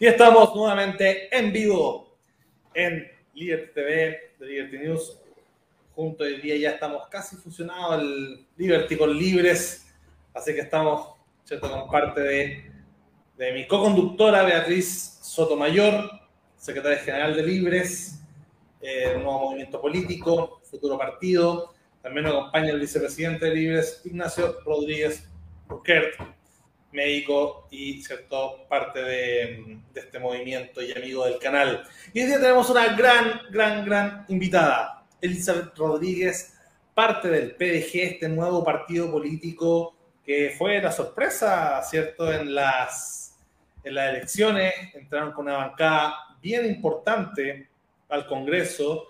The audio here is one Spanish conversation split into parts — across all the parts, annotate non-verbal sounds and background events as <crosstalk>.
Y estamos nuevamente en vivo en Liberty TV de Liberty News. Junto hoy día ya estamos casi fusionados el Liberty con Libres. Así que estamos, ¿cierto? Con parte de, de mi co-conductora Beatriz Sotomayor, secretaria general de Libres, eh, nuevo movimiento político, futuro partido. También nos acompaña el vicepresidente de Libres, Ignacio Rodríguez Burkert médico y cierto parte de, este movimiento y amigo del canal. Y hoy día tenemos una gran, gran, gran invitada, Elizabeth Rodríguez, parte del PDG, este nuevo partido político que fue la sorpresa, ¿cierto? En las, elecciones entraron con una bancada bien importante al Congreso.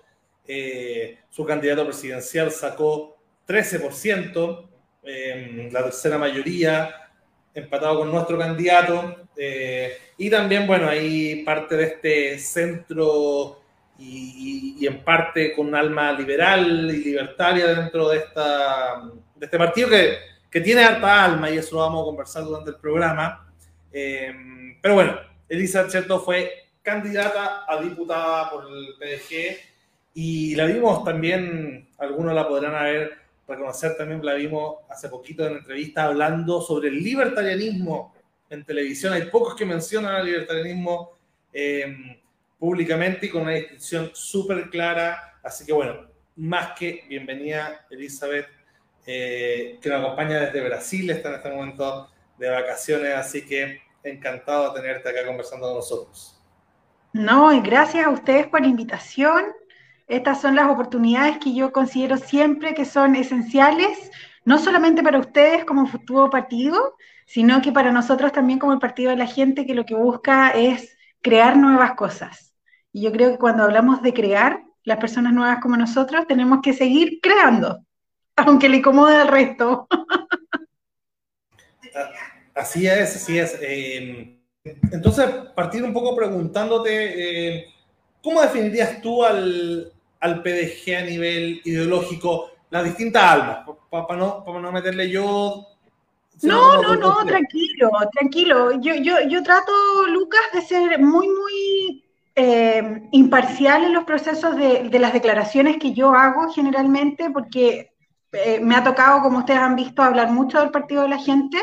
Eh, su candidato presidencial sacó 13%, eh, la tercera mayoría empatado con nuestro candidato. Eh, y también, bueno, ahí parte de este centro y, en parte con un alma liberal y libertaria dentro de, esta, de este partido que, que, tiene harta alma y eso lo vamos a conversar durante el programa. Eh, pero bueno, Elisa Cheto fue candidata a diputada por el PDG y la vimos también, algunos la podrán haber reconocer también, la vimos hace poquito en entrevista hablando sobre el libertarianismo en televisión. Hay pocos que mencionan al libertarianismo em, públicamente y con una distinción súper clara. Así que bueno, más que bienvenida Elizabeth, eh, que nos acompaña desde Brasil, está en este momento de vacaciones, así que encantado de tenerte acá conversando con nosotros. No, y gracias a ustedes por la invitación. Estas son las oportunidades que yo considero siempre que son esenciales, no solamente para ustedes como futuro partido, sino que para nosotros también como el partido de la gente que lo que busca es crear nuevas cosas. Y yo creo que cuando hablamos de crear, las personas nuevas como nosotros tenemos que seguir creando, <laughs> aunque le incomode al resto. Así es, así es. Eh, entonces, partir un poco preguntándote, eh, ¿cómo definirías tú al, al PDG a nivel ideológico las distintas almas, para no, no meterle yo... No, no, no, tranquilo, tranquilo. Yo, yo, yo trato, Lucas, de ser muy, muy eh, imparcial en los procesos de, de, las declaraciones que yo hago generalmente, porque eh, me ha tocado, como ustedes han visto, hablar mucho del partido de la gente,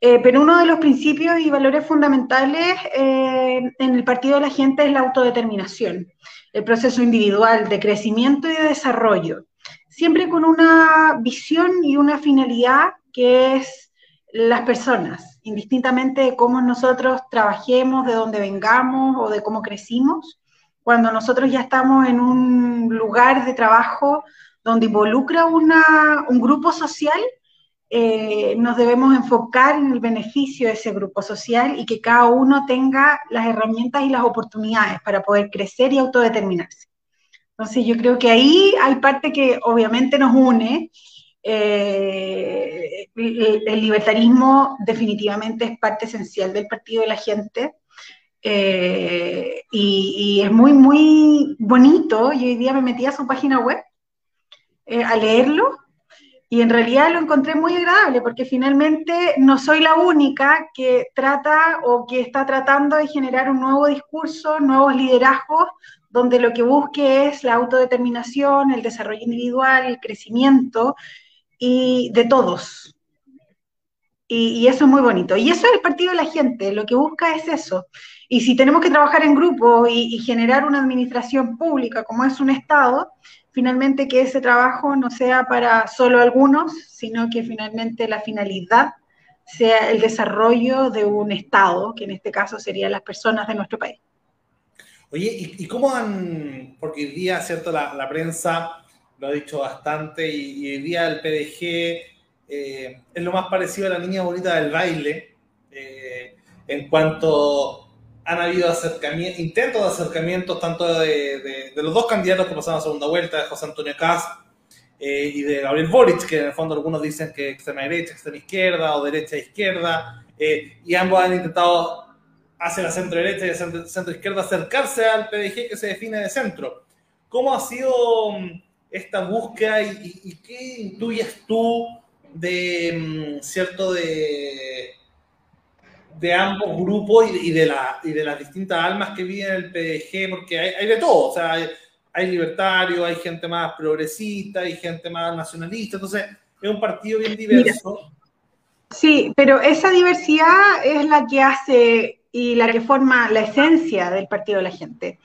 eh, pero uno de los principios y valores fundamentales en el partido de la gente es la autodeterminación el proceso individual de crecimiento y de desarrollo, siempre con una visión y una finalidad que es las personas, indistintamente de cómo nosotros trabajemos, de dónde vengamos o de cómo crecimos, cuando nosotros ya estamos en un lugar de trabajo donde involucra una, un grupo social, eh, nos debemos enfocar en el beneficio de ese grupo social y que cada uno tenga las herramientas y las oportunidades para poder crecer y autodeterminarse. Entonces yo creo que ahí hay parte que obviamente nos une. Eh, el, libertarismo definitivamente es parte esencial del partido de la gente. Eh, y, y, es muy, muy bonito. Y hoy día me metí a su página web a leerlo y en realidad lo encontré muy agradable porque finalmente no soy la única que trata o que está tratando de generar un nuevo discurso, nuevos liderazgos, donde lo que busque es la autodeterminación, el desarrollo individual, el crecimiento y de todos. Y, eso es muy bonito. Y eso es el partido de la gente, lo que busca es eso. Y si tenemos que trabajar en grupo y generar una administración pública como es un Estado, finalmente que ese trabajo no sea para solo algunos, sino que finalmente la finalidad sea el desarrollo de un Estado, que en este caso serían las personas de nuestro país. Oye, ¿y, cómo han, porque hoy día, ¿cierto? La, prensa lo ha dicho bastante y, hoy día el PDG eh, es lo más parecido a la niña bonita del baile, eh, en cuanto han habido intentos de acercamientos tanto de, los dos candidatos que pasaron a segunda vuelta, de José Antonio Caz eh, y de Gabriel Boric, que en el fondo algunos dicen que extrema derecha, extrema izquierda o derecha izquierda, eh, y ambos han intentado hacia la centro derecha y centro, izquierda acercarse al PDG que se define de centro. ¿Cómo ha sido mm, esta búsqueda y, qué intuyes tú de, mm, cierto, de de ambos grupos y, de, la, y de las distintas almas que viven en el PDG, porque hay, de todo, o sea, hay, hay libertarios, hay gente más progresista, hay gente más nacionalista, entonces es un partido bien diverso. sí, pero esa diversidad es la que hace y la que forma la esencia del Partido de la Gente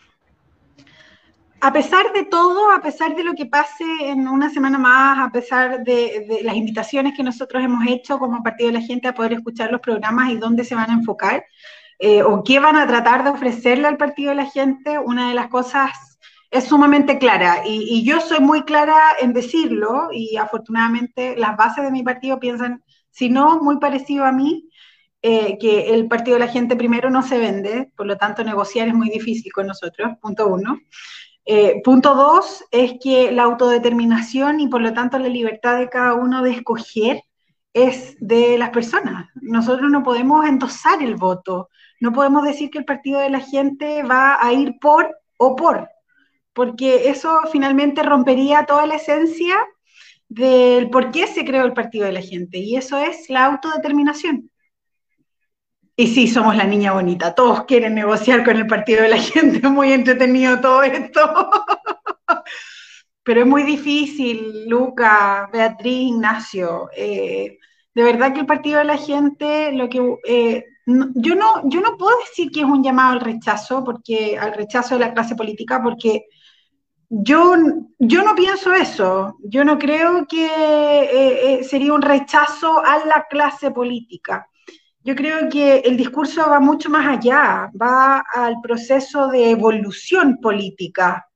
a pesar de todo, a pesar de lo que pase en una semana más, a pesar de, las invitaciones que nosotros hemos hecho como Partido de la Gente a poder escuchar los programas y dónde se van a enfocar, eh, o qué van a tratar de ofrecerle al Partido de la Gente, una de las cosas es sumamente clara. Y, yo soy muy clara en decirlo, y afortunadamente las bases de mi partido piensan, si no, muy parecido a mí, eh, que el Partido de la Gente primero no se vende, por lo tanto negociar es muy difícil con nosotros, punto uno. Eh, punto dos es que la autodeterminación y por lo tanto la libertad de cada uno de escoger es de las personas. Nosotros no podemos endosar el voto, no podemos decir que el partido de la gente va a ir por o por, porque eso finalmente rompería toda la esencia del por qué se creó el partido de la gente, y eso es la autodeterminación. Y sí, somos la niña bonita. Todos quieren negociar con el partido de la <laughs> gente. Muy entretenido todo esto. Pero es muy difícil, Luca, Beatriz, Ignacio. Eh, de verdad que el partido de la gente, lo que eh, yo no, yo no puedo decir que es un llamado al rechazo, porque al rechazo de la clase política, porque yo, yo no pienso eso. Yo no creo que eh, sería un rechazo a la clase política yo creo que el discurso va mucho más allá, va al proceso de evolución política,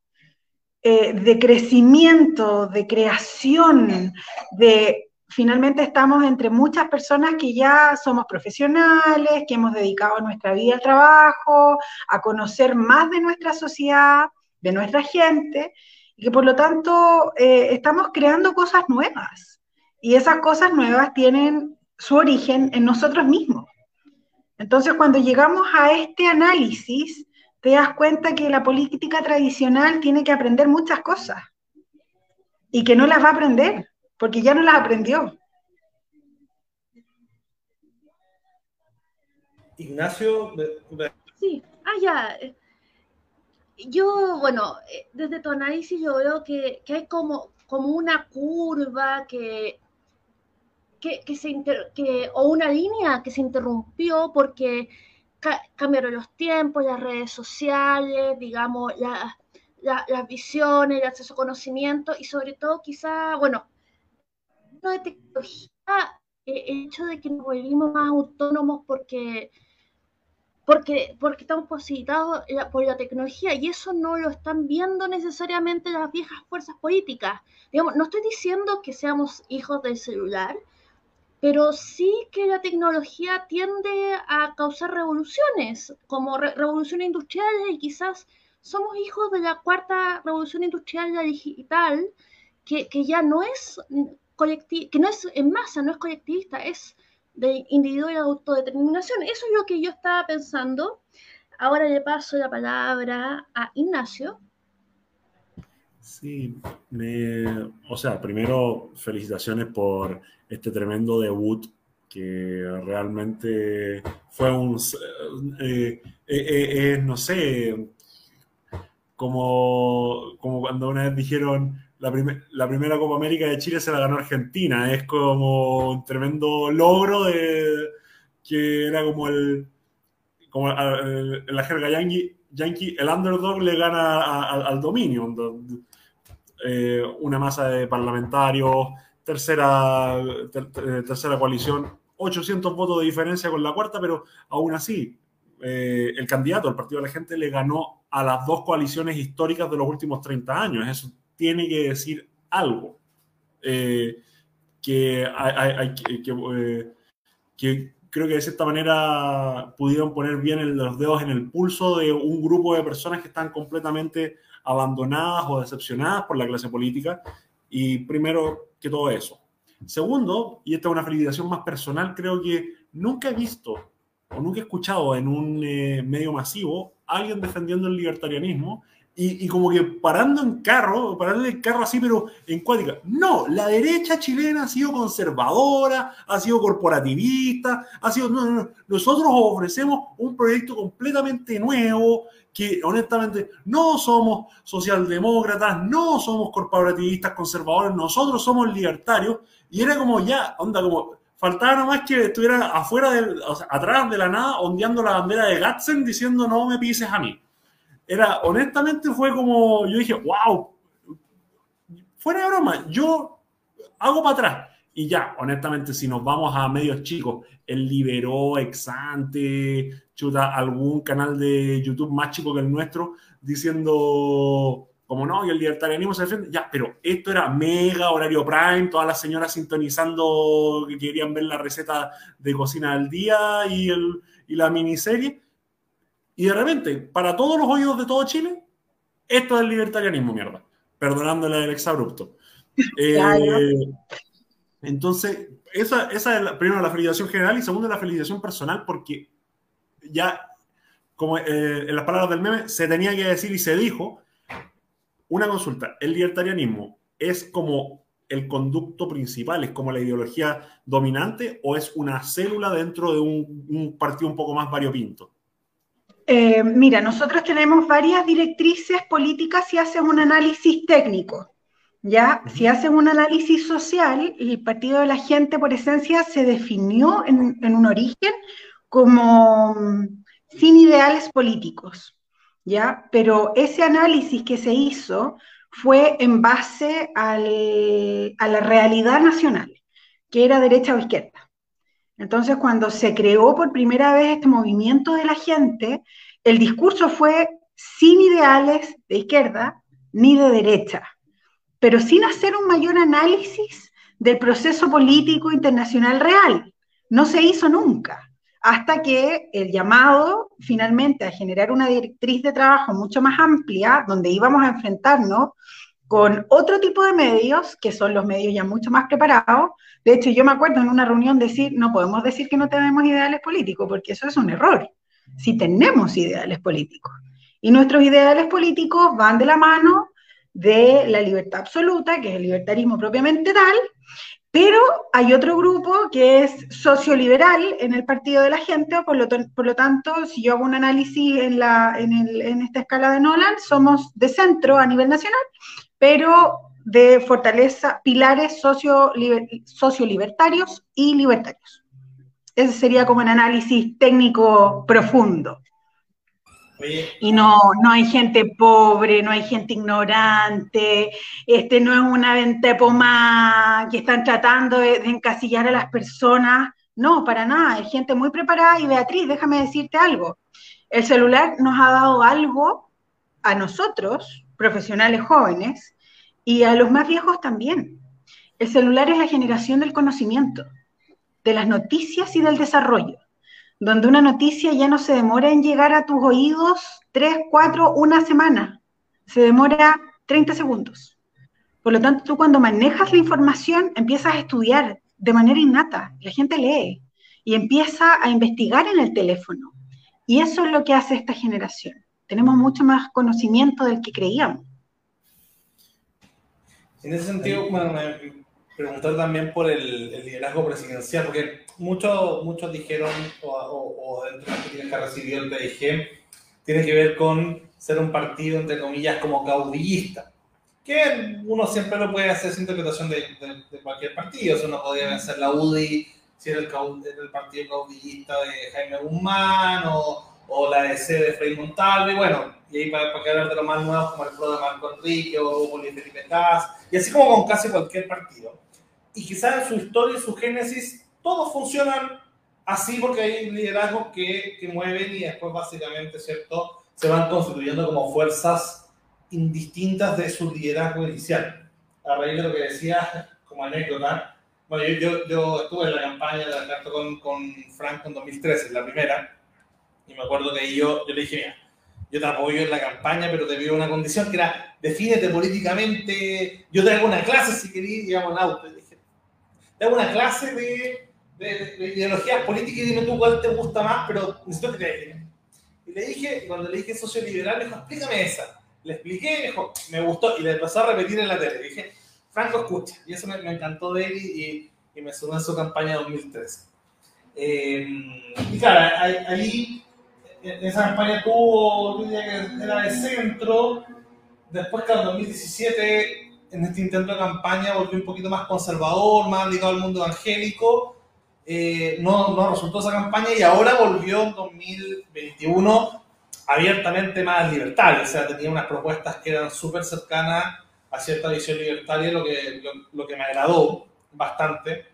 eh, de crecimiento, de creación, de finalmente estamos entre muchas personas que ya somos profesionales, que hemos dedicado nuestra vida al trabajo, a conocer más de nuestra sociedad, de nuestra gente, y que por lo tanto eh, estamos creando cosas nuevas. Y esas cosas nuevas tienen su origen en nosotros mismos. Entonces, cuando llegamos a este análisis, te das cuenta que la política tradicional tiene que aprender muchas cosas y que no las va a aprender, porque ya no las aprendió. Ignacio. Sí, ah, ya. Yo, bueno, eh, desde tu análisis yo veo que, que hay como, como una curva que que, se que, o una línea que se interrumpió porque cambiaron los tiempos, las redes sociales, digamos, las visiones, el acceso a conocimiento y sobre todo quizá, bueno, de tecnología, eh, el hecho de que nos volvimos más autónomos porque, porque, porque estamos posibilitados por la tecnología y eso no lo están viendo necesariamente las viejas fuerzas políticas. Digamos, no estoy diciendo que seamos hijos del celular, pero sí que la tecnología tiende a causar revoluciones, como revoluciones industriales, y quizás somos hijos de la cuarta revolución industrial, la digital, que, ya no es que no es en masa, no es colectivista, es de individuo y autodeterminación. Eso es lo que yo estaba pensando. Ahora le paso la palabra a Ignacio. Sí, o sea, primero felicitaciones por este tremendo debut que realmente fue un, eh, eh, eh, no sé, como, como cuando una vez dijeron la, la, primera Copa América de Chile se la ganó Argentina, es como un tremendo logro de que era como el, como la jerga yankee, el underdog le gana al dominio, una masa de parlamentarios tercera, eh, tercera coalición, 800 votos de diferencia con la cuarta, pero aún así, eh, el candidato, el Partido de la Gente, le ganó a las dos coaliciones históricas de los últimos 30 años. Eso tiene que decir algo. Eh, que, que, creo que de cierta manera pudieron poner bien los dedos en el pulso de un grupo de personas que están completamente abandonadas o decepcionadas por la clase política. Y primero, que todo eso. Segundo, y esta es una felicitación más personal, creo que nunca he visto o nunca he escuchado en un eh, medio masivo alguien defendiendo el libertarianismo y, como que parando en carro, parando en carro así, pero en cuática. No, la derecha chilena ha sido conservadora, ha sido corporativista, ha sido... No, no, nosotros ofrecemos un proyecto completamente nuevo, que honestamente no somos socialdemócratas, no somos corporativistas conservadores, nosotros somos libertarios, y era como ya, onda, como faltaba nomás que estuviera afuera, del, atrás de la nada, ondeando la bandera de Gatzen diciendo no me pises a mí era, honestamente fue como, yo dije, wow, fuera de broma, yo hago para atrás. Y ya, honestamente, si nos vamos a medios chicos, el liberó, Exante, chuta, algún canal de YouTube más chico que el nuestro, diciendo como no, y el libertarianismo se defiende, ya, pero esto era mega horario prime, todas las señoras sintonizando que querían ver la receta de cocina del día y, el, y la miniserie, y de repente, para todos los oídos de todo Chile, esto es el libertarianismo, mierda. Perdonándole el exabrupto. <laughs> Eh, entonces, esa, es la, primero la felicitación general y segundo la felicitación personal porque ya, como eh, en las palabras del meme, se tenía que decir y se dijo, una consulta, ¿el libertarianismo es como el conducto principal, es como la ideología dominante o es una célula dentro de un, partido un poco más variopinto? Eh, mira, nosotros tenemos varias directrices políticas si haces un análisis técnico. ¿Ya? Si haces un análisis social, el Partido de la Gente, por esencia, se definió en, un origen como mm, sin ideales políticos. ¿ya? Pero ese análisis que se hizo fue en base a la realidad nacional, que era derecha o izquierda. Entonces, cuando se creó por primera vez este movimiento de la gente, el discurso fue sin ideales de izquierda ni de derecha, pero sin hacer un mayor análisis del proceso político internacional real. No se hizo nunca, hasta que el llamado finalmente a generar una directriz de trabajo mucho más amplia, donde íbamos a enfrentarnos con otro tipo de medios, que son los medios ya mucho más preparados. De hecho, yo me acuerdo en una reunión decir, no podemos decir que no tenemos ideales políticos, porque eso es un error, si tenemos ideales políticos. Y nuestros ideales políticos van de la mano de la libertad absoluta, que es el libertarismo propiamente tal, pero hay otro grupo que es socioliberal en el Partido de la Gente, por lo, por lo tanto, si yo hago un análisis en, la, en, el, en esta escala de Nolan, somos de centro a nivel nacional, pero de fortaleza, pilares socio, sociolibertarios y libertarios. Ese sería como un análisis técnico profundo. Y no, no hay gente pobre, no hay gente ignorante, este no es una venta pomada que están tratando de, de, encasillar a las personas. No, para nada, hay gente muy preparada y Beatriz, déjame decirte algo. El celular nos ha dado algo a nosotros, profesionales jóvenes, y a los más viejos también. El celular es la generación del conocimiento, de las noticias y del desarrollo, donde una noticia ya no se demora en llegar a tus oídos tres, cuatro, una semana, se demora 30 segundos. Por lo tanto, tú cuando manejas la información empiezas a estudiar de manera innata, la gente lee y empieza a investigar en el teléfono. Y eso es lo que hace esta generación. Tenemos mucho más conocimiento del que creíamos. En ese sentido, bueno, me preguntar también por el, liderazgo presidencial, porque muchos, muchos dijeron, o, o, dentro de las críticas que ha recibido el PDG, tiene que ver con ser un partido, entre comillas, como caudillista. Que uno siempre lo puede hacer sin interpretación de, de, cualquier partido. O sea, uno podría ser la UDI si era el, el partido caudillista de Jaime Guzmán o o la DC de Frei Montalvo, y bueno, y ahí para, para hablar de lo más nuevo como el PRO de Marco Enrique o Bolívar Felipe Cas, y así como con casi cualquier partido. Y quizás su historia y su génesis, todos funcionan así porque hay liderazgos que, que mueven y después básicamente, ¿cierto?, se van constituyendo como fuerzas indistintas de su liderazgo inicial. A raíz de lo que decía como anécdota, bueno, yo, yo, yo estuve en la campaña de la con, con Franco en 2013, la primera, y me acuerdo que yo, yo le dije, mira, yo te apoyo en la campaña, pero te pido una condición que era, defínete políticamente, yo te hago una clase si querías, digamos, en auto. dije, te hago una clase de, de, de, ideologías políticas y dime tú cuál te gusta más, pero necesito que te defines. Y le dije, cuando le dije socio liberal, me dijo, explícame esa. le expliqué, dijo, me gustó, y le empezó a repetir en la tele. dije, Franco escucha, y eso me, encantó de él y, y, me sumó en su campaña 2013. Eh, y claro, ahí, esa campaña tuvo, que era de centro, después que en 2017, en este intento de campaña, volvió un poquito más conservador, más ligado al mundo evangélico, eh, no, no resultó esa campaña y ahora volvió en 2021 abiertamente más libertario, o sea, tenía unas propuestas que eran súper cercanas a cierta visión libertaria, lo que, lo, que me agradó bastante.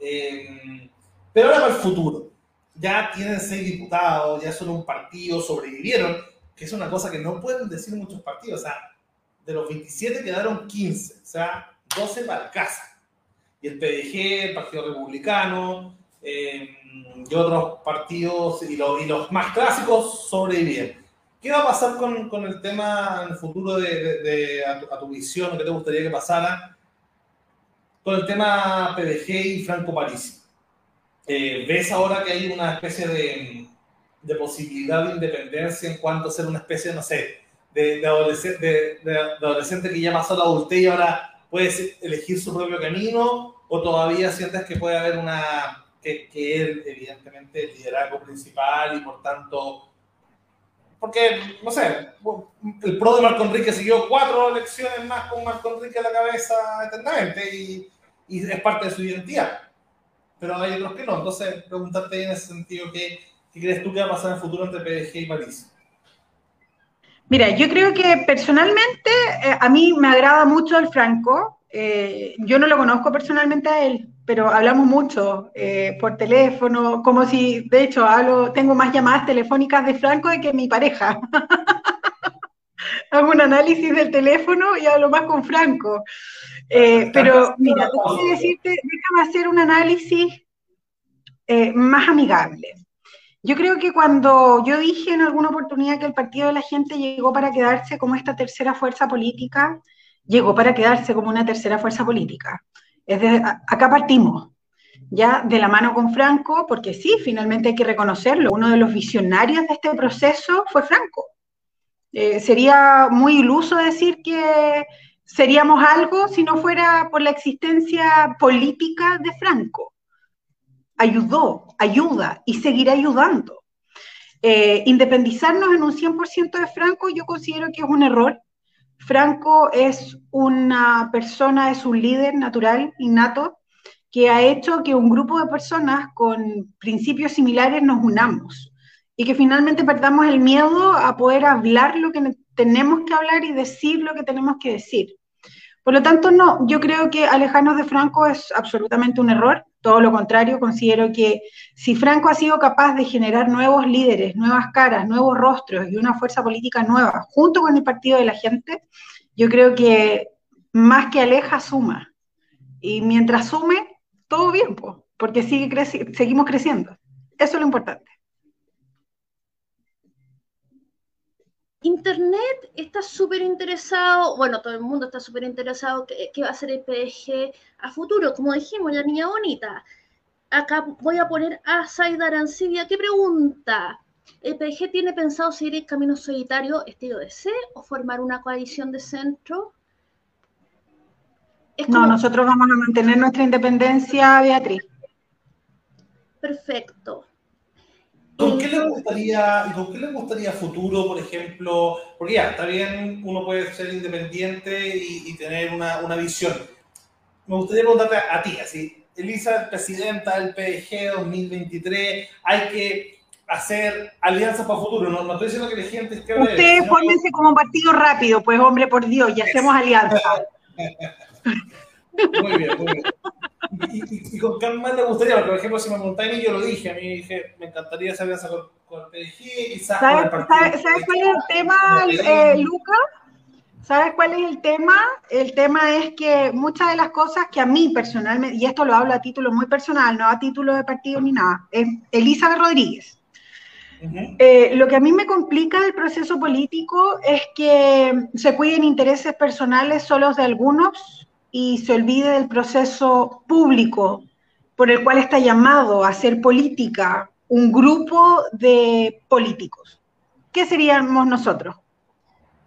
Eh, pero ahora para el futuro, ya tienen seis diputados, ya son un partido, sobrevivieron, que es una cosa que no pueden decir muchos partidos, o sea, de los 27 quedaron 15, o sea, 12 para casa. Y el PDG, el Partido Republicano, eh, y otros partidos y, y, los más clásicos sobrevivieron. ¿Qué va a pasar con, con el tema en el futuro de, de, a, tu, a, tu, visión, qué te gustaría que pasara con el tema PDG y Franco Parisi? Eh, ¿Ves ahora que hay una especie de, de, posibilidad de independencia en cuanto a ser una especie, no sé, de, adolescente, de, adolescente que ya pasó la adultez y ahora puede elegir su propio camino? ¿O todavía sientes que puede haber una, que, que él, evidentemente, el liderazgo principal y por tanto porque, no sé, el pro de Marco Enrique siguió cuatro elecciones más con Marco Enrique a la cabeza eternamente y, y, es parte de su identidad. Pero hay otros que no. Entonces, preguntarte en ese sentido, ¿qué, qué crees tú que va a pasar en el futuro entre PDG y París? Mira, yo creo que personalmente eh, a mí me agrada mucho el Franco. Eh, yo no lo conozco personalmente a él, pero hablamos mucho eh, por teléfono, como si, de hecho, hablo, tengo más llamadas telefónicas de Franco de que mi pareja. <laughs> Hago un análisis del teléfono y hablo más con Franco. Pero mira, déjame decirte, déjame hacer un análisis más amigable. Yo creo que cuando yo dije en alguna oportunidad que el Partido de la Gente llegó para quedarse como esta tercera fuerza política, llegó para quedarse como una tercera fuerza política. Es de, acá partimos, ya de la mano con Franco, porque sí, finalmente hay que reconocerlo, uno de los visionarios de este proceso fue Franco. Eh, sería muy iluso decir que seríamos algo si no fuera por la existencia política de Franco. Ayudó, ayuda y seguirá ayudando. Eh, independizarnos en un 100% de Franco yo considero que es un error Franco es una persona, es un líder natural, innato, que ha hecho que un grupo de personas con principios similares nos unamos y que finalmente perdamos el miedo a poder hablar lo que tenemos que hablar y decir lo que tenemos que decir. Por lo tanto, no, yo creo que alejarnos de Franco es absolutamente un error. Todo lo contrario, considero que si Franco ha sido capaz de generar nuevos líderes, nuevas caras, nuevos rostros y una fuerza política nueva junto con el Partido de la Gente, yo creo que más que aleja, suma. Y mientras sume, todo bien, porque sigue seguimos creciendo. Eso es lo importante. Internet está súper interesado, bueno, todo el mundo está súper interesado qué, qué va a ser el PDG a futuro, como dijimos, la niña bonita. Acá voy a poner a Saida Arancibia, ¿qué pregunta? ¿El PDG tiene pensado seguir el camino solitario estilo C o formar una coalición de centro? No, nosotros vamos a mantener nuestra independencia, Beatriz. Perfecto. ¿Con qué le gustaría, con qué le gustaría futuro, por ejemplo? Porque ya, está bien, uno puede ser independiente y, tener una, una, visión. Me gustaría preguntarte a, ti, así, Elisa, presidenta del PDG 2023, hay que hacer alianzas para futuro. No, no estoy diciendo que la gente esté... Ustedes fórmense como partido rápido, pues hombre, por Dios, y hacemos alianzas. <laughs> muy bien, muy bien. Y, y, con qué más le gustaría, porque, por ejemplo, si me preguntáis a mí, yo lo dije, a mí dije, me encantaría hacer alianza con, con el quizás ¿Sabes, con el ¿sabes, ¿Sabes cuál es el tema, eh, Luca? ¿Sabes cuál es el tema? El tema es que muchas de las cosas que a mí personalmente, y esto lo hablo a título muy personal, no a título de partido ni nada, es Elizabeth Rodríguez. Uh -huh. eh, lo que a mí me complica del proceso político es que se cuiden intereses personales solos de algunos y se olvide del proceso público por el cual está llamado a hacer política un grupo de políticos. ¿Qué seríamos nosotros?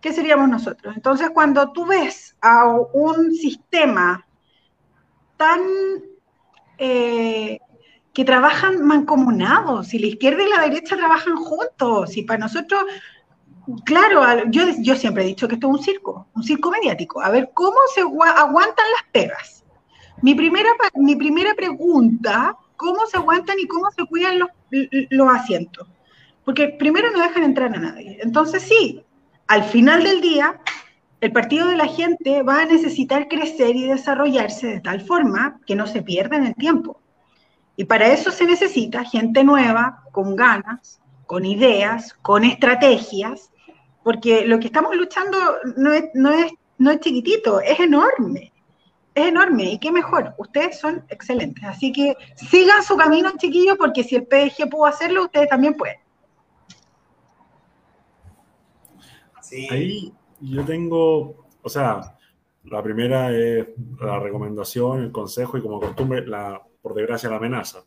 ¿qué seríamos nosotros? Entonces, cuando tú ves a un sistema tan eh, que trabajan mancomunados, y la izquierda y la derecha trabajan juntos, y para nosotros, claro, yo, yo siempre he dicho que esto es un circo, un circo mediático, a ver cómo se aguantan las pegas. Mi primera, mi primera pregunta, ¿cómo se aguantan y cómo se cuidan los, los asientos? Porque primero no dejan entrar a nadie. Entonces sí, al final del día, el partido de la gente va a necesitar crecer y desarrollarse de tal forma que no se pierda en el tiempo. Y para eso se necesita gente nueva, con ganas, con ideas, con estrategias, porque lo que estamos luchando no es, no es, no es chiquitito, es enorme. Es enorme y qué mejor, ustedes son excelentes. Así que sigan su camino, chiquillos, porque si el PDG pudo hacerlo, ustedes también pueden. Ahí yo tengo, o sea, la primera es la recomendación, el consejo y como costumbre, la, por desgracia la amenaza.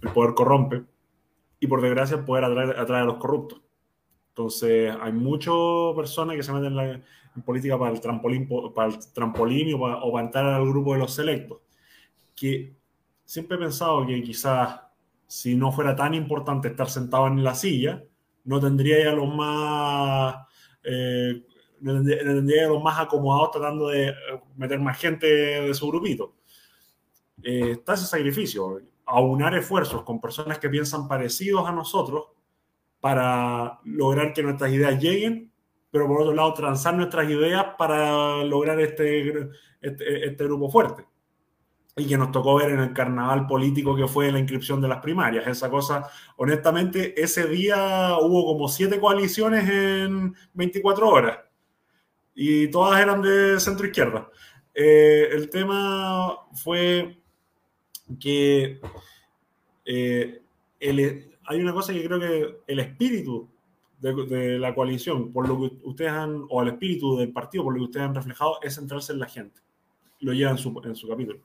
El poder corrompe y por desgracia el poder atraer, a los corruptos. Entonces hay muchas personas que se meten en, política para el trampolín, para el trampolín o para, o para entrar al grupo de los selectos. Que siempre he pensado que quizás si no fuera tan importante estar sentado en la silla, no tendría ya los más eh, tendría los más acomodados tratando de eh, meter más gente de su grupito. Eh, está ese sacrificio, aunar esfuerzos con personas que piensan parecidos a nosotros para lograr que nuestras ideas lleguen, pero por otro lado transar nuestras ideas para lograr este, este, este grupo fuerte y que nos tocó ver en el carnaval político que fue la inscripción de las primarias. Esa cosa, honestamente, ese día hubo como siete coaliciones en 24 horas y todas eran de centro izquierda. Eh, el tema fue que eh, hay una cosa que creo que el espíritu de, la coalición, por lo que ustedes han, o el espíritu del partido, por lo que ustedes han reflejado, es centrarse en la gente. Lo lleva en su, capítulo.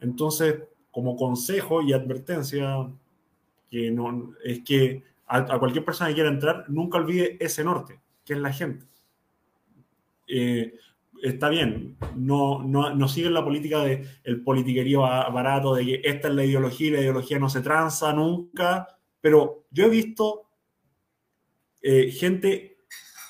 Entonces, como consejo y advertencia, que no, es que a, cualquier persona que quiera entrar, nunca olvide ese norte, que es la gente. Eh, está bien, no, no, no siguen la política del el politiquerío barato, de que esta es la ideología y la ideología no se tranza nunca, pero yo he visto eh, gente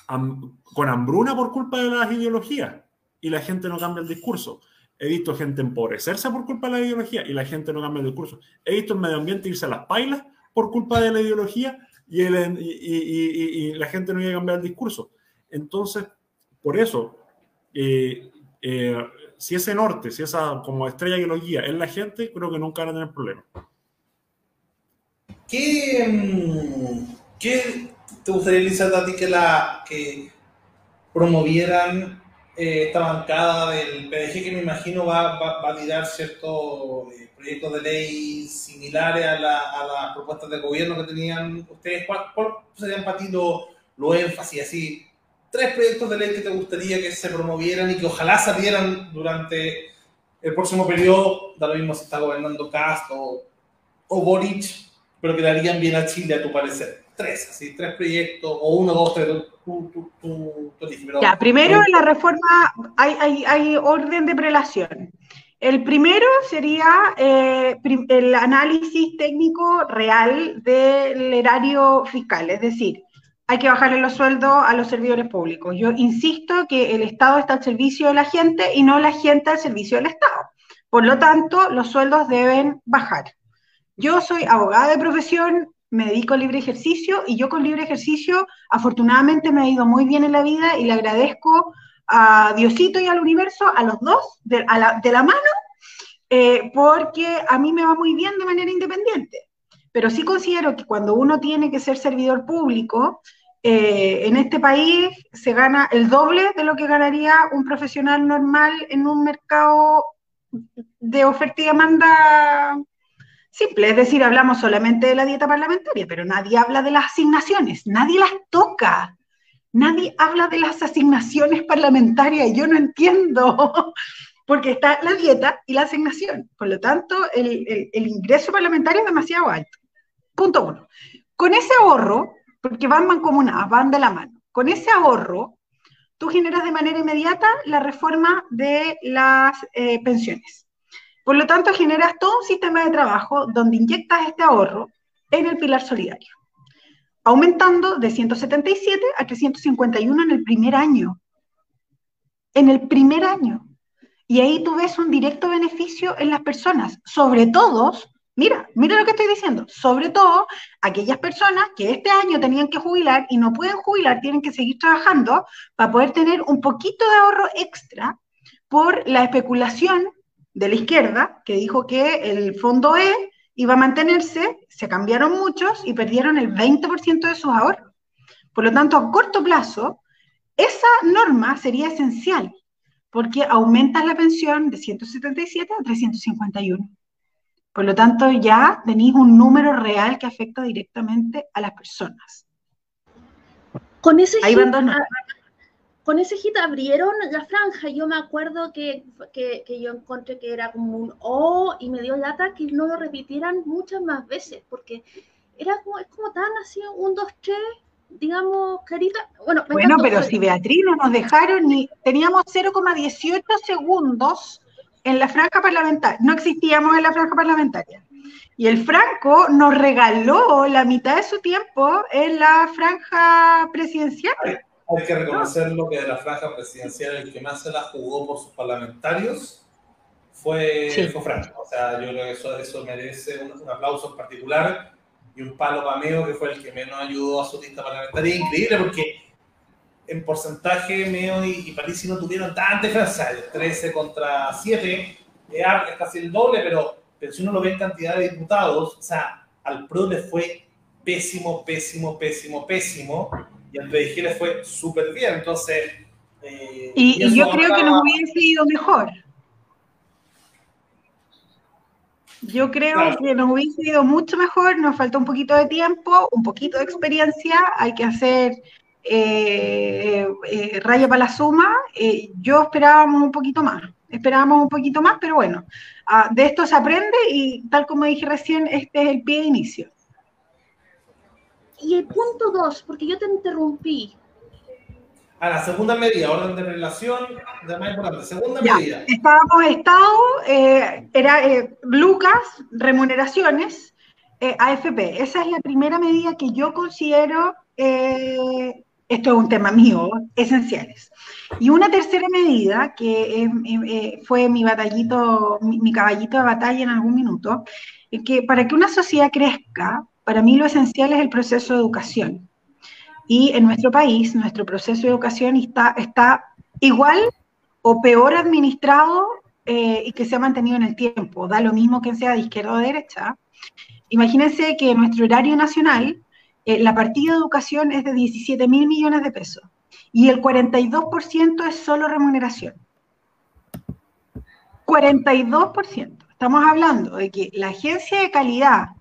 con hambruna por culpa de las ideologías y la gente no cambia el discurso. He visto gente empobrecerse por culpa de la ideología y la gente no cambia el discurso. He visto el medio ambiente irse a las pailas por culpa de la ideología y, la gente no iba a cambiar el discurso. Entonces, por eso, eh, eh, si ese norte, si esa como estrella que es la gente, creo que nunca van a tener problemas. ¿Qué, mm, ¿Qué, te gustaría, Elisa, a ti que, la, que promovieran eh, esta bancada del PDG que me imagino va, a validar ciertos eh, proyectos de ley similares a, las propuestas de gobierno que tenían ustedes. ¿Cuál, serían para ti los énfasis? Así, tres proyectos de ley que te gustaría que se promovieran y que ojalá salieran durante el próximo periodo, da lo mismo si está gobernando Castro o, Boric, pero que le harían bien a Chile, a tu parecer. Tres, así, tres proyectos, o uno, dos, tres, ya, primero en la reforma hay, orden de prelación. El primero sería eh, el análisis técnico real del erario fiscal, es decir, hay que bajarle los sueldos a los servidores públicos. Yo insisto que el Estado está al servicio de la gente y no la gente al servicio del Estado. Por lo tanto, los sueldos deben bajar. Yo soy abogada de profesión, me dedico al libre ejercicio y yo con libre ejercicio afortunadamente me ha ido muy bien en la vida y le agradezco a Diosito y al universo, a los dos, de, la, mano, eh, porque a mí me va muy bien de manera independiente. Pero sí considero que cuando uno tiene que ser servidor público, eh, en este país se gana el doble de lo que ganaría un profesional normal en un mercado de oferta y demanda simple, es decir, hablamos solamente de la dieta parlamentaria, pero nadie habla de las asignaciones, nadie las toca, nadie habla de las asignaciones parlamentarias, yo no entiendo, <laughs> porque está la dieta y la asignación, por lo tanto, el, ingreso parlamentario es demasiado alto. Punto uno. Con ese ahorro, porque van mancomunadas, van de la mano, con ese ahorro, tú generas de manera inmediata la reforma de las eh, pensiones. Por lo tanto, generas todo un sistema de trabajo donde inyectas este ahorro en el pilar solidario, aumentando de 177 a 351 en el primer año. En el primer año. Y ahí tú ves un directo beneficio en las personas, sobre todo Mira, mira lo que estoy diciendo. Sobre todo, aquellas personas que este año tenían que jubilar y no pueden jubilar, tienen que seguir trabajando para poder tener un poquito de ahorro extra por la especulación de la izquierda, que dijo que el fondo E iba a mantenerse, se cambiaron muchos y perdieron el 20% de sus ahorros. Por lo tanto, a corto plazo, esa norma sería esencial, porque aumenta la pensión de 177 a 351. Por lo tanto, ya tenéis un número real que afecta directamente a las personas. Con ese hit, con ese hit abrieron la franja. Yo me acuerdo que, que, yo encontré que era como un O y me dio lata que no lo repitieran muchas más veces, porque era como, es como tan así, un, dos, tres, digamos, carita. Bueno, bueno pero si Beatriz no nos dejaron ni. Teníamos 0,18 segundos en la franja parlamentaria, no existíamos en la franja parlamentaria. Y el Franco nos regaló la mitad de su tiempo en la franja presidencial. Hay, que reconocer lo que de la franja presidencial el que más se la jugó por sus parlamentarios fue, Franco. O sea, yo creo que eso, eso merece un, aplauso en particular y un palo pameo que fue el que menos ayudó a su lista parlamentaria. Increíble porque en porcentaje Meo y, y París no tuvieron tanta diferencia, 13 contra 7, es casi el doble, pero, pero si uno lo ve en cantidad de diputados, o sea, al PRO le fue pésimo, pésimo, pésimo, pésimo, y le fue súper bien, entonces... Eh, y, yo creo que nos hubiese ido mejor. Yo creo que nos hubiese ido mucho mejor, nos falta un poquito de tiempo, un poquito de experiencia, hay que hacer eh, eh, raya para la suma, eh, yo esperábamos un poquito más, esperábamos un poquito más, pero bueno, ah, de esto se aprende y tal como dije recién, este es el pie de inicio. Y el punto dos, porque yo te interrumpí. A la segunda medida, orden de relación, de más importante. Segunda medida. Estábamos estado, era Lucas, remuneraciones, AFP. Esa es la primera medida que yo considero esto es un tema mío, esenciales. Y una tercera medida, que eh, fue mi batallito, mi, caballito de batalla en algún minuto, es que para que una sociedad crezca, para mí lo esencial es el proceso de educación. Y en nuestro país, nuestro proceso de educación está, está igual o peor administrado eh, y que se ha mantenido en el tiempo. Da lo mismo que sea de izquierda o de derecha. Imagínense que nuestro horario nacional eh, la partida de educación es de 17 mil millones de pesos y el 42% es solo remuneración. 42%. Estamos hablando de que la Agencia de Calidad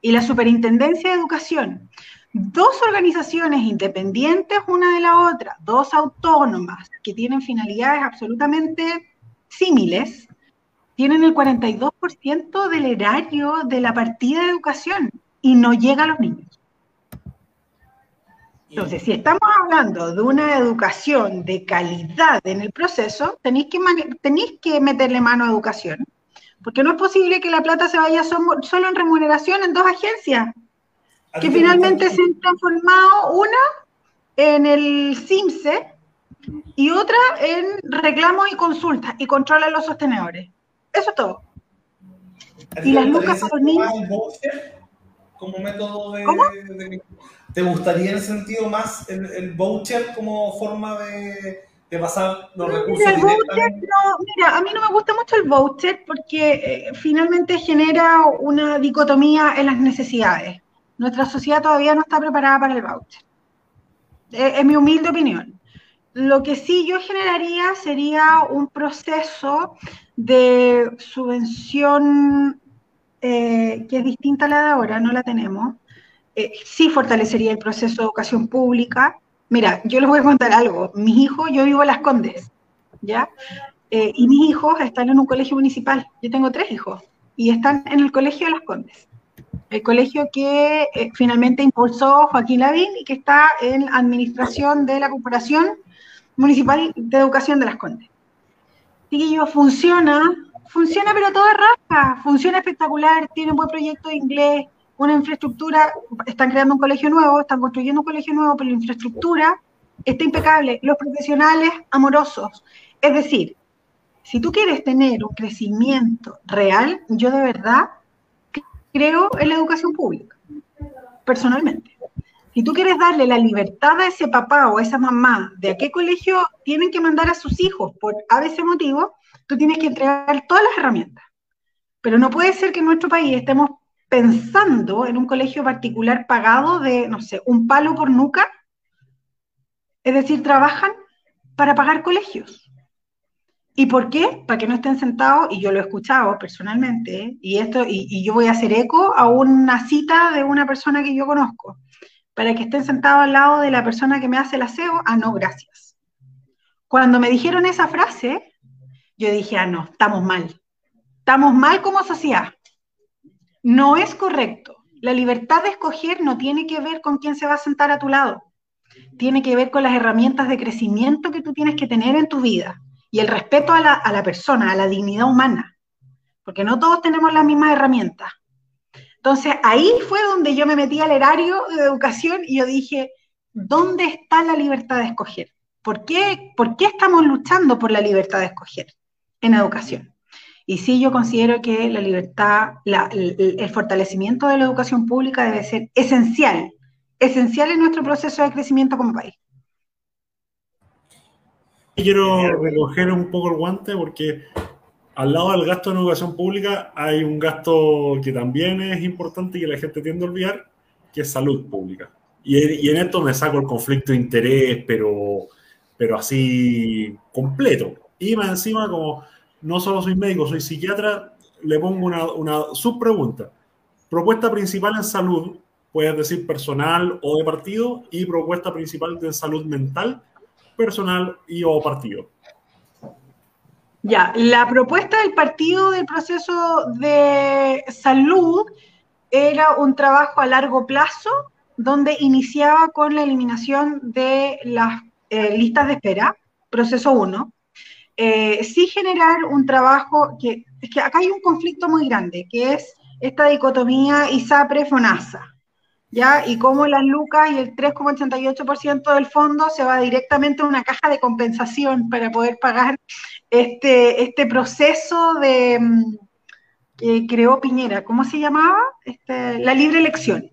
y la Superintendencia de Educación, dos organizaciones independientes una de la otra, dos autónomas que tienen finalidades absolutamente símiles, tienen el 42% del erario de la partida de educación y no llega a los niños. Entonces, si estamos hablando de una educación de calidad en el proceso, tenéis que, tenéis que meterle mano a educación. Porque no es posible que la plata se vaya solo en remuneración en dos agencias, que finalmente se han transformado una en el CIMSE y otra en reclamos y consultas y controla los sostenedores. Eso es todo. Y las lucas para los niños. Como método de, de ¿Te gustaría en ese sentido más el, voucher como forma de, los recursos mira, mira, a mí no me gusta mucho el voucher porque eh, finalmente genera una dicotomía en las necesidades. Nuestra sociedad todavía no está preparada para el voucher. Eh, es mi humilde opinión. Lo que sí yo generaría sería un proceso de subvención eh, que es distinta a la de ahora, no la tenemos, sí fortalecería el proceso de educación pública. Mira, yo les voy a contar algo. Mis hijos, yo vivo en Las Condes, ¿ya? Eh, y mis hijos están en un colegio municipal. Yo tengo tres hijos y están en el colegio de Las Condes. El colegio que eh, finalmente impulsó Joaquín Lavín y que está en administración de la Corporación Municipal de Educación de Las Condes. yo funciona, funciona pero toda raja, funciona espectacular, tiene un buen proyecto de inglés, una infraestructura, están creando un colegio nuevo, están construyendo un colegio nuevo, pero la infraestructura está impecable, los profesionales amorosos. Es decir, si tú quieres tener un crecimiento real, yo de verdad creo en la educación pública, personalmente. Si tú quieres darle la libertad a ese papá o a esa mamá de a qué colegio tienen que mandar a sus hijos por ABC motivo, tú tienes que entregar todas las herramientas. Pero no puede ser que en nuestro país estemos pensando en un colegio particular pagado de, no sé, un palo por nuca. Es decir, trabajan para pagar colegios. ¿Y por qué? Para que no estén sentados, y yo lo he escuchado personalmente, y, esto, y, yo voy a hacer eco a una cita de una persona que yo conozco, para que estén sentados al lado de la persona que me hace el aseo, ah, no, gracias. Cuando me dijeron esa frase, yo dije, ah, no, estamos mal. Estamos mal como sociedad. No es correcto. La libertad de escoger no tiene que ver con quién se va a sentar a tu lado. Tiene que ver con las herramientas de crecimiento que tú tienes que tener en tu vida y el respeto a la, persona, a la dignidad humana, porque no todos tenemos las mismas herramientas. Entonces ahí fue donde yo me metí al erario de educación y yo dije, ¿dónde está la libertad de escoger? ¿Por qué, ¿Por qué estamos luchando por la libertad de escoger en educación? Y sí, yo considero que la libertad, el, fortalecimiento de la educación pública debe ser esencial, esencial en nuestro proceso de crecimiento como país. Quiero recoger un poco el guante porque al lado del gasto en educación pública hay un gasto que también es importante y que la gente tiende a olvidar, que es salud pública. Y, en esto me saco el conflicto de interés, pero, pero así completo. Y más encima, como no solo soy médico, soy psiquiatra, le pongo una, una subpregunta. Propuesta principal en salud, puedes decir personal o de partido, y propuesta principal de salud mental, personal y o partido. Ya, la propuesta del partido del proceso de salud era un trabajo a largo plazo donde iniciaba con la eliminación de las eh, listas de espera, proceso 1. Eh, sí generar un trabajo que, es que acá hay un conflicto muy grande, que es esta dicotomía ISAPRE-FONASA. ¿ya? Y cómo las lucas y el 3,88% del fondo se va directamente a una caja de compensación para poder pagar este, este proceso de mm, que creó Piñera, ¿cómo se llamaba? Este, la libre elección.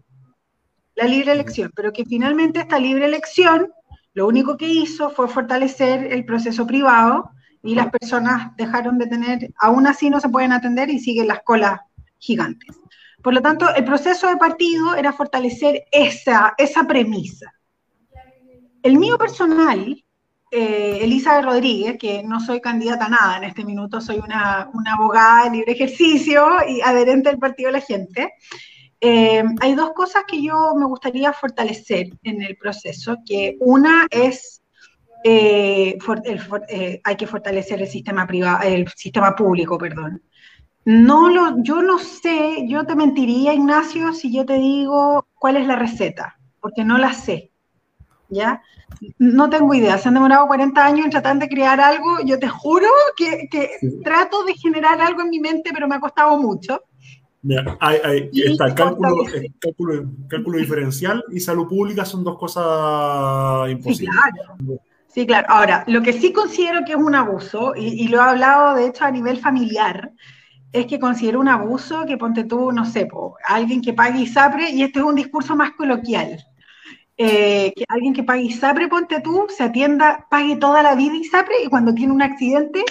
La libre elección, pero que finalmente esta libre elección lo único que hizo fue fortalecer el proceso privado y las personas dejaron de tener, aún así no se pueden atender y siguen las colas gigantes. Por lo tanto, el proceso de partido era fortalecer esa, esa premisa. El mío personal, eh, Elisa Rodríguez, que no soy candidata a nada en este minuto, soy una, abogada de libre ejercicio y adherente del Partido de la Gente, eh, hay dos cosas que yo me gustaría fortalecer en el proceso, que una es eh, hay que fortalecer el sistema privado, el sistema público, perdón. No lo, yo no sé, yo te mentiría, Ignacio, si yo te digo cuál es la receta, porque no la sé. ¿Ya? No tengo idea. Se han demorado 40 años en tratar de crear algo. Yo te juro que, trato de generar algo en mi mente, pero me ha costado mucho. hay, está cálculo, cálculo, diferencial y salud pública son dos cosas imposibles. Sí, claro. Ahora, lo que sí considero que es un abuso, y, y lo he hablado de hecho a nivel familiar, es que considero un abuso que ponte tú, no sé, alguien que pague ISAPRE, y este es un discurso más coloquial, eh, que alguien que pague ISAPRE, ponte tú, se atienda, pague toda la vida ISAPRE, y cuando tiene un accidente,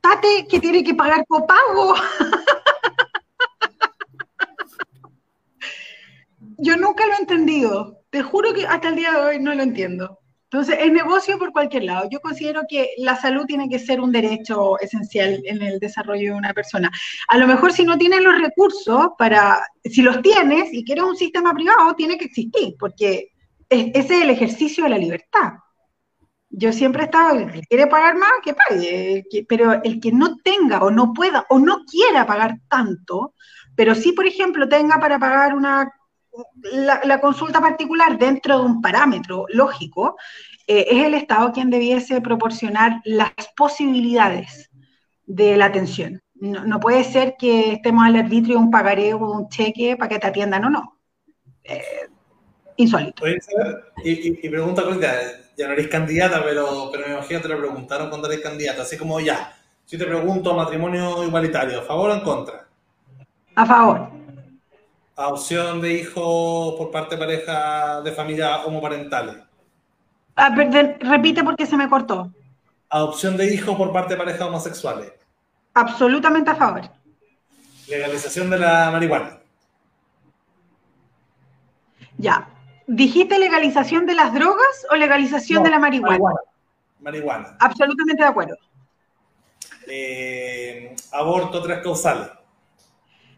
tate que tiene que pagar copago. <laughs> Yo nunca lo he entendido, te juro que hasta el día de hoy no lo entiendo. Entonces, es negocio por cualquier lado. Yo considero que la salud tiene que ser un derecho esencial en el desarrollo de una persona. A lo mejor si no tienes los recursos para, si los tienes y quieres un sistema privado, tiene que existir, porque ese es el ejercicio de la libertad. Yo siempre he estado, el que quiere pagar más, que pague, pero el que no tenga o no pueda o no quiera pagar tanto, pero sí, por ejemplo, tenga para pagar una la, consulta particular dentro de un parámetro lógico, eh, es el Estado quien debiese proporcionar las posibilidades de la atención. No, puede ser que estemos al arbitrio de un pagaré o un cheque para que te atiendan o no. Eh, insólito. Y, y, pregunta, ya no eres candidata, pero, pero me imagino que te lo preguntaron cuando eres candidata, así como ya, si te pregunto matrimonio igualitario, ¿a favor o en contra? A favor. Adopción de hijos por parte de pareja de familia homoparentales. Ah, repite porque se me cortó. Adopción de hijos por parte de parejas homosexuales. Absolutamente a favor. Legalización de la marihuana. Ya. ¿Dijiste legalización de las drogas o legalización de la marihuana? marihuana? Absolutamente de acuerdo. Eh, aborto tres causales.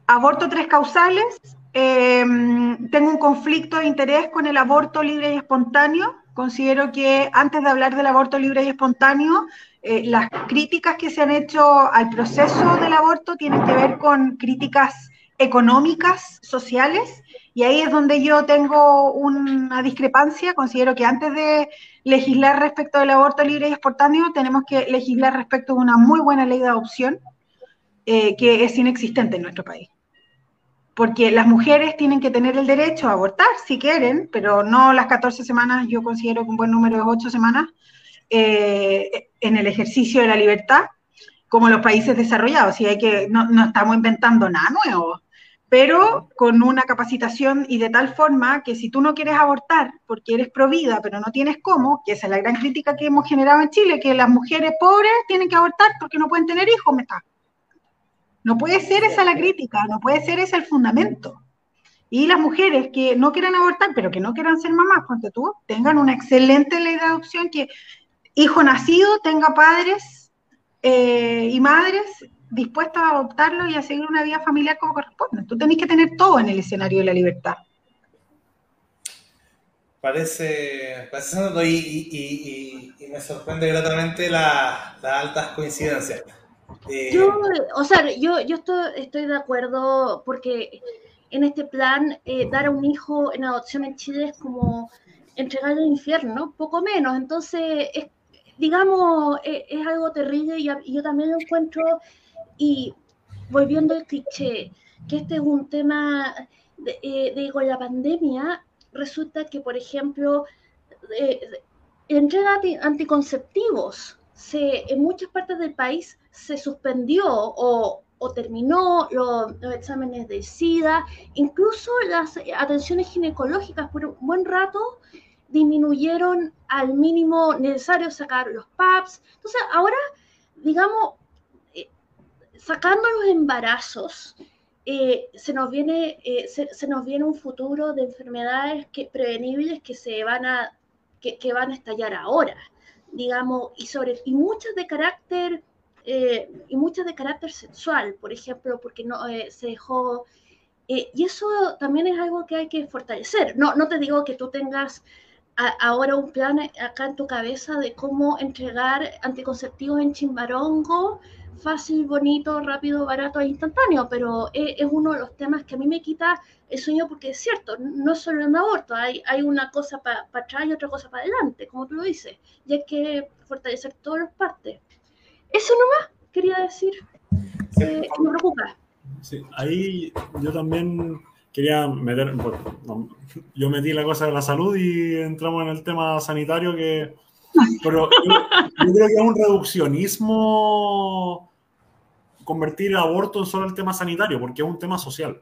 Aborto tres causales. Em, tengo un conflicto de interés con el aborto libre y espontáneo. Considero que antes de hablar del aborto libre y espontáneo, eh, las críticas que se han hecho al proceso del aborto tienen que ver con críticas económicas, sociales, y ahí es donde yo tengo una discrepancia. Considero que antes de legislar respecto del aborto libre y espontáneo, tenemos que legislar respecto de una muy buena ley de adopción eh, que es inexistente en nuestro país. Porque las mujeres tienen que tener el derecho a abortar si quieren, pero no las 14 semanas, yo considero que un buen número es 8 semanas, eh, en el ejercicio de la libertad, como los países desarrollados. Y hay que, no, no estamos inventando nada nuevo pero con una capacitación y de tal forma que si tú no quieres abortar porque eres provida, pero no tienes cómo, que esa es la gran crítica que hemos generado en Chile, que las mujeres pobres tienen que abortar porque no pueden tener hijos, me está. No puede ser esa la crítica, no puede ser ese el fundamento. Y las mujeres que no quieran abortar, pero que no quieran ser mamás, porque tú, tengan una excelente ley de adopción, que hijo nacido tenga padres eh, y madres dispuestos a adoptarlo y a seguir una vida familiar como corresponde. Tú tenés que tener todo en el escenario de la libertad. Parece, parece y, me sorprende gratamente las altas coincidencias. Eh, yo, o sea, yo, yo estoy, estoy de acuerdo porque en este plan eh, dar a un hijo en adopción en Chile es como entregar al infierno, poco menos. Entonces, digamos, es, es, algo terrible y, yo también lo encuentro. Y volviendo al cliché, que este es un tema de, eh, la pandemia, resulta que, por ejemplo, entrega anticonceptivos se, en muchas partes del país se suspendió o, o terminó los, exámenes de SIDA, incluso las atenciones ginecológicas por un buen rato disminuyeron al mínimo necesario sacar los PAPs. Entonces, ahora, digamos, sacando los embarazos, eh, se, nos viene, eh, se, nos viene un futuro de enfermedades que, prevenibles que, se van a, que, van a estallar ahora, digamos, y, sobre, y muchas de carácter... Eh, y muchas de carácter sexual, por ejemplo, porque no se dejó y eso también es algo que hay que fortalecer. No, no te digo que tú tengas ahora un plan acá en tu cabeza de cómo entregar anticonceptivos en Chimbarongo fácil, bonito, rápido, barato e instantáneo, pero es, uno de los temas que a mí me quita el sueño porque es cierto, no es solo un aborto, hay, hay una cosa para atrás y otra cosa para adelante, como tú lo dices, y hay que fortalecer todas las partes. Eso nomás quería decir, eh, me preocupa. Sí, ahí yo también quería meter, yo metí la cosa de la salud y entramos en el tema sanitario que pero yo, creo que es un reduccionismo convertir el aborto en solo el tema sanitario, porque es un tema social.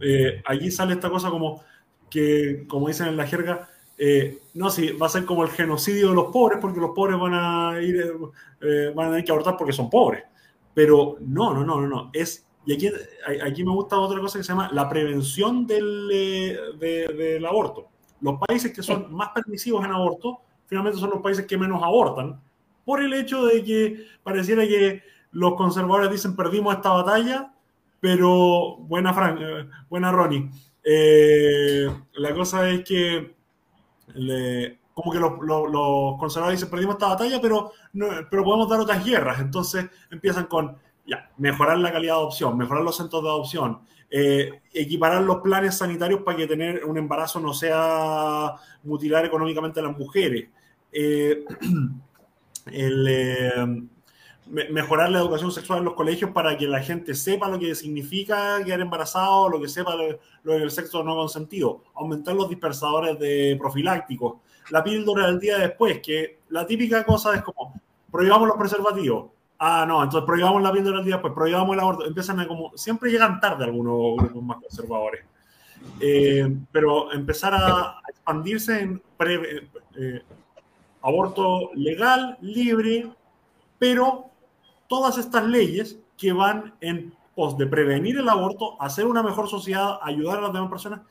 Eh, allí sale esta cosa como que, como dicen en la jerga, eh, no, si va a ser como el genocidio de los pobres, porque los pobres van a ir, eh, van a tener que abortar porque son pobres. Pero no, no, no, no, no. Es, y aquí, aquí me gusta otra cosa que se llama la prevención del, del aborto. Los países que son más permisivos en aborto finalmente son los países que menos abortan, por el hecho de que pareciera que los conservadores dicen perdimos esta batalla, pero buena, Fran, eh, buena Ronnie. Eh, la cosa es que como que los, conservadores dicen perdimos esta batalla, pero, pero podemos dar otras guerras. Entonces empiezan con mejorar la calidad de adopción, mejorar los centros de adopción, eh, equiparar los planes sanitarios para que tener un embarazo no sea mutilar económicamente a las mujeres. <clears throat> mejorar la educación sexual en los colegios para que la gente sepa lo que significa quedar embarazado, lo que sepa lo, del sexo no consentido, aumentar los dispersadores de profilácticos, la píldora del día después, que la típica cosa es como, prohibamos los preservativos. Ah, no, entonces prohibamos la píldora del día después, prohibamos el aborto. Empiezan a como, siempre llegan tarde algunos grupos más conservadores. Eh, pero empezar a expandirse en eh, aborto legal, libre, pero todas estas leyes que van en pos de prevenir el aborto, hacer una mejor sociedad, ayudar a las demás personas.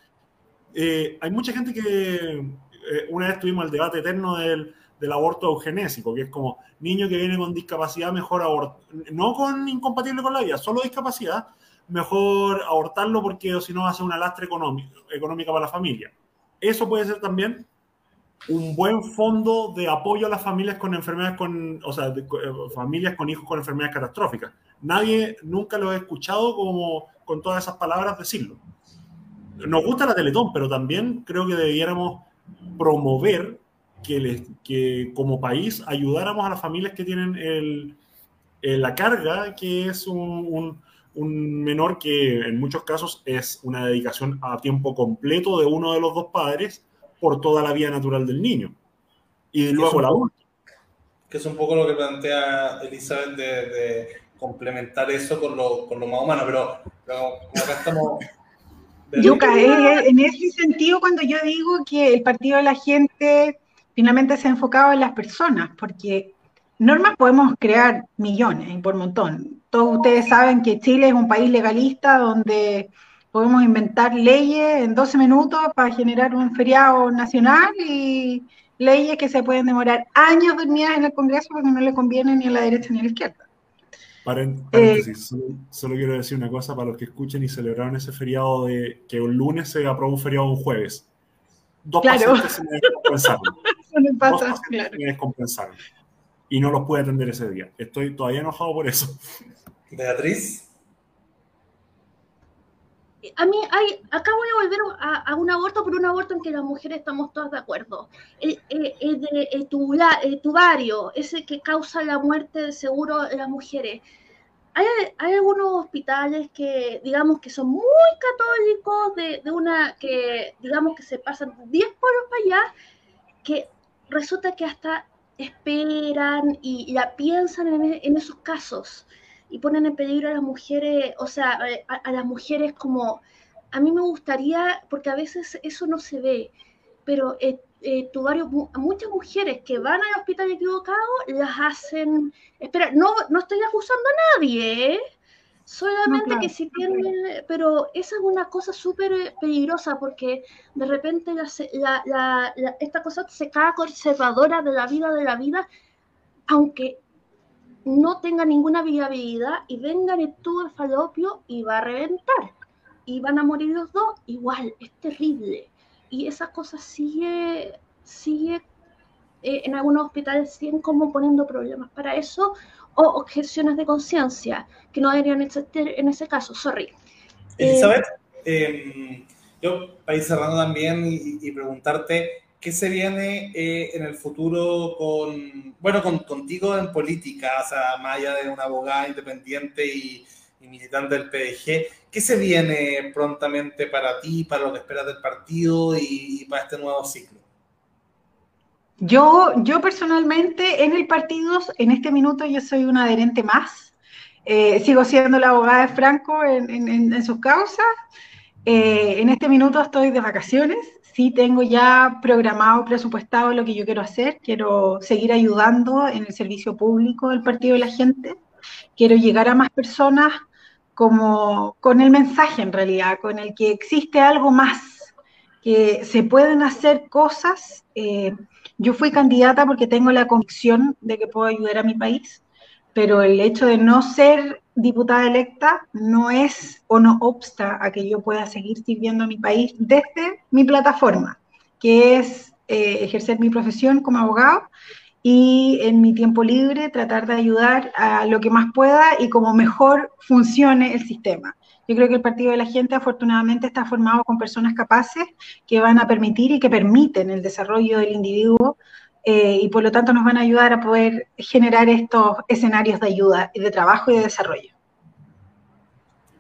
Eh, hay mucha gente que eh, una vez tuvimos el debate eterno del, del, aborto eugenésico, que es como niño que viene con discapacidad, mejor abortar, no con incompatible con la vida, solo discapacidad, mejor abortarlo porque si no ser una lastre económica para la familia. Eso puede ser también un buen fondo de apoyo a las familias con enfermedades con, o sea, eh, familias con hijos con enfermedades catastróficas. Nadie nunca lo ha escuchado como con todas esas palabras decirlo. Nos gusta la Teletón, pero también creo que debiéramos promover que, que como país ayudáramos a las familias que tienen el, la carga, que es un, un menor que en muchos casos es una dedicación a tiempo completo de uno de los dos padres por toda la vida natural del niño. Y luego el adulto. Que es un poco lo que plantea Elizabeth de, complementar eso con lo, con lo, más humano, pero, como acá estamos... Yuka, en ese sentido cuando yo digo que el partido de la gente finalmente se ha enfocado en las personas, porque normas podemos crear millones y por montón. Todos ustedes saben que Chile es un país legalista donde podemos inventar leyes en 12 minutos para generar un feriado nacional y leyes que se pueden demorar años dormidas en el Congreso porque no le conviene ni a la derecha ni a la izquierda. Paréntesis, solo, quiero decir una cosa para los que escuchen y celebraron ese feriado de que un lunes se aprobó un feriado un jueves. Dos claro. pacientes se me descompensaron. <laughs> Dos pacientes se me descompensaron. Y no los pude atender ese día. Estoy todavía enojado por eso. Beatriz a mí hay, acá voy a volver a, un aborto, pero un aborto en que las mujeres estamos todas de acuerdo. El, el, tubario, ese que causa la muerte de seguro de las mujeres. Hay, hay, algunos hospitales que, digamos, que son muy católicos, de, de, una, que, digamos, que se pasan 10 pueblos para allá, que resulta que hasta esperan y la piensan en, en esos casos y ponen en peligro a las mujeres, o sea, eh, a, las mujeres como, a mí me gustaría, porque a veces eso no se ve, pero eh, eh varios, muchas mujeres que van al hospital equivocado las hacen, espera, no, no estoy acusando a nadie, ¿eh? solamente que si tienen, pero esa es una cosa súper peligrosa porque de repente la, la, esta cosa se cae conservadora de la vida de la vida, aunque no tenga ninguna viabilidad y venga el tubo de falopio y va a reventar. Y van a morir los dos, igual, es terrible. Y esas cosas sigue, sigue eh, en algunos hospitales siguen como poniendo problemas para eso o objeciones de conciencia que no deberían existir en ese caso, sorry. Elizabeth, eh, yo para ir cerrando también y preguntarte, ¿Qué se viene eh, en el futuro con, bueno, con, contigo en política, o sea, más allá de una abogada independiente y, militante del PDG? ¿Qué se viene prontamente para ti, para lo que esperas del partido y, para este nuevo ciclo? Yo, yo personalmente en el partido, en este minuto yo soy una adherente más. Eh, sigo siendo la abogada de Franco en, en, sus causas. Eh, en este minuto estoy de vacaciones, sí tengo ya programado, presupuestado lo que yo quiero hacer. Quiero seguir ayudando en el servicio público del Partido de la Gente. Quiero llegar a más personas como con el mensaje en realidad, con el que existe algo más, que se pueden hacer cosas. Eh, yo fui candidata porque tengo la convicción de que puedo ayudar a mi país, pero el hecho de no ser diputada electa no es o no obsta a que yo pueda seguir sirviendo a mi país desde mi plataforma, que es eh, ejercer mi profesión como abogado y en mi tiempo libre tratar de ayudar a lo que más pueda y como mejor funcione el sistema. Yo creo que el Partido de la Gente afortunadamente está formado con personas capaces que van a permitir y que permiten el desarrollo del individuo eh, y por lo tanto nos van a ayudar a poder generar estos escenarios de ayuda de trabajo y de desarrollo.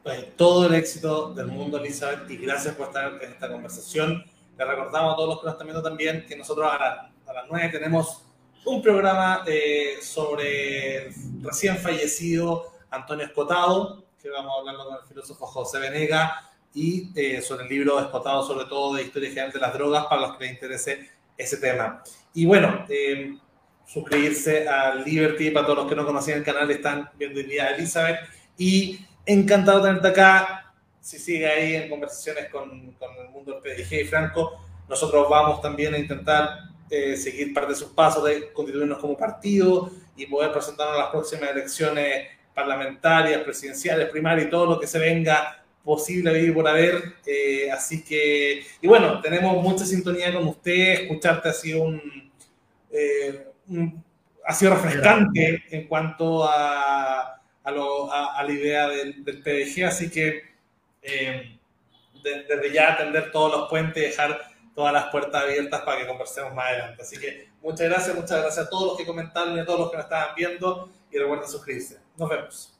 Pues, todo el éxito del mundo, Elizabeth, y gracias por estar en esta conversación. Le recordamos a todos los que nos están viendo también que nosotros a, a las 9 tenemos un programa eh, sobre recién fallecido Antonio Escotado, que vamos hablando con el filósofo José Venega, y eh, sobre el libro Escotado, sobre todo de historia general de las drogas, para los que les interese ese tema. Y bueno, eh, suscribirse a Liberty, para todos los que no conocían el canal, están viendo hoy día Elizabeth, y encantado de tenerte acá. Si sigue ahí en conversaciones con, con el mundo del PDG y Franco, nosotros vamos también a intentar eh, seguir parte de sus pasos de constituirnos como partido y poder presentarnos a las próximas elecciones parlamentarias, presidenciales, primarias y todo lo que se venga posible a vivir por haber. Eh, así que, y bueno, tenemos mucha sintonía con usted, escucharte ha sido un, eh, ha sido refrescante en cuanto a, a, lo, a, la idea del, del, PDG, así que desde ya atender todos los puentes, dejar todas las puertas abiertas para que conversemos más adelante. Así que muchas gracias, muchas gracias a todos los que comentaron y a todos los que nos estaban viendo y recuerden suscribirse. Nos vemos.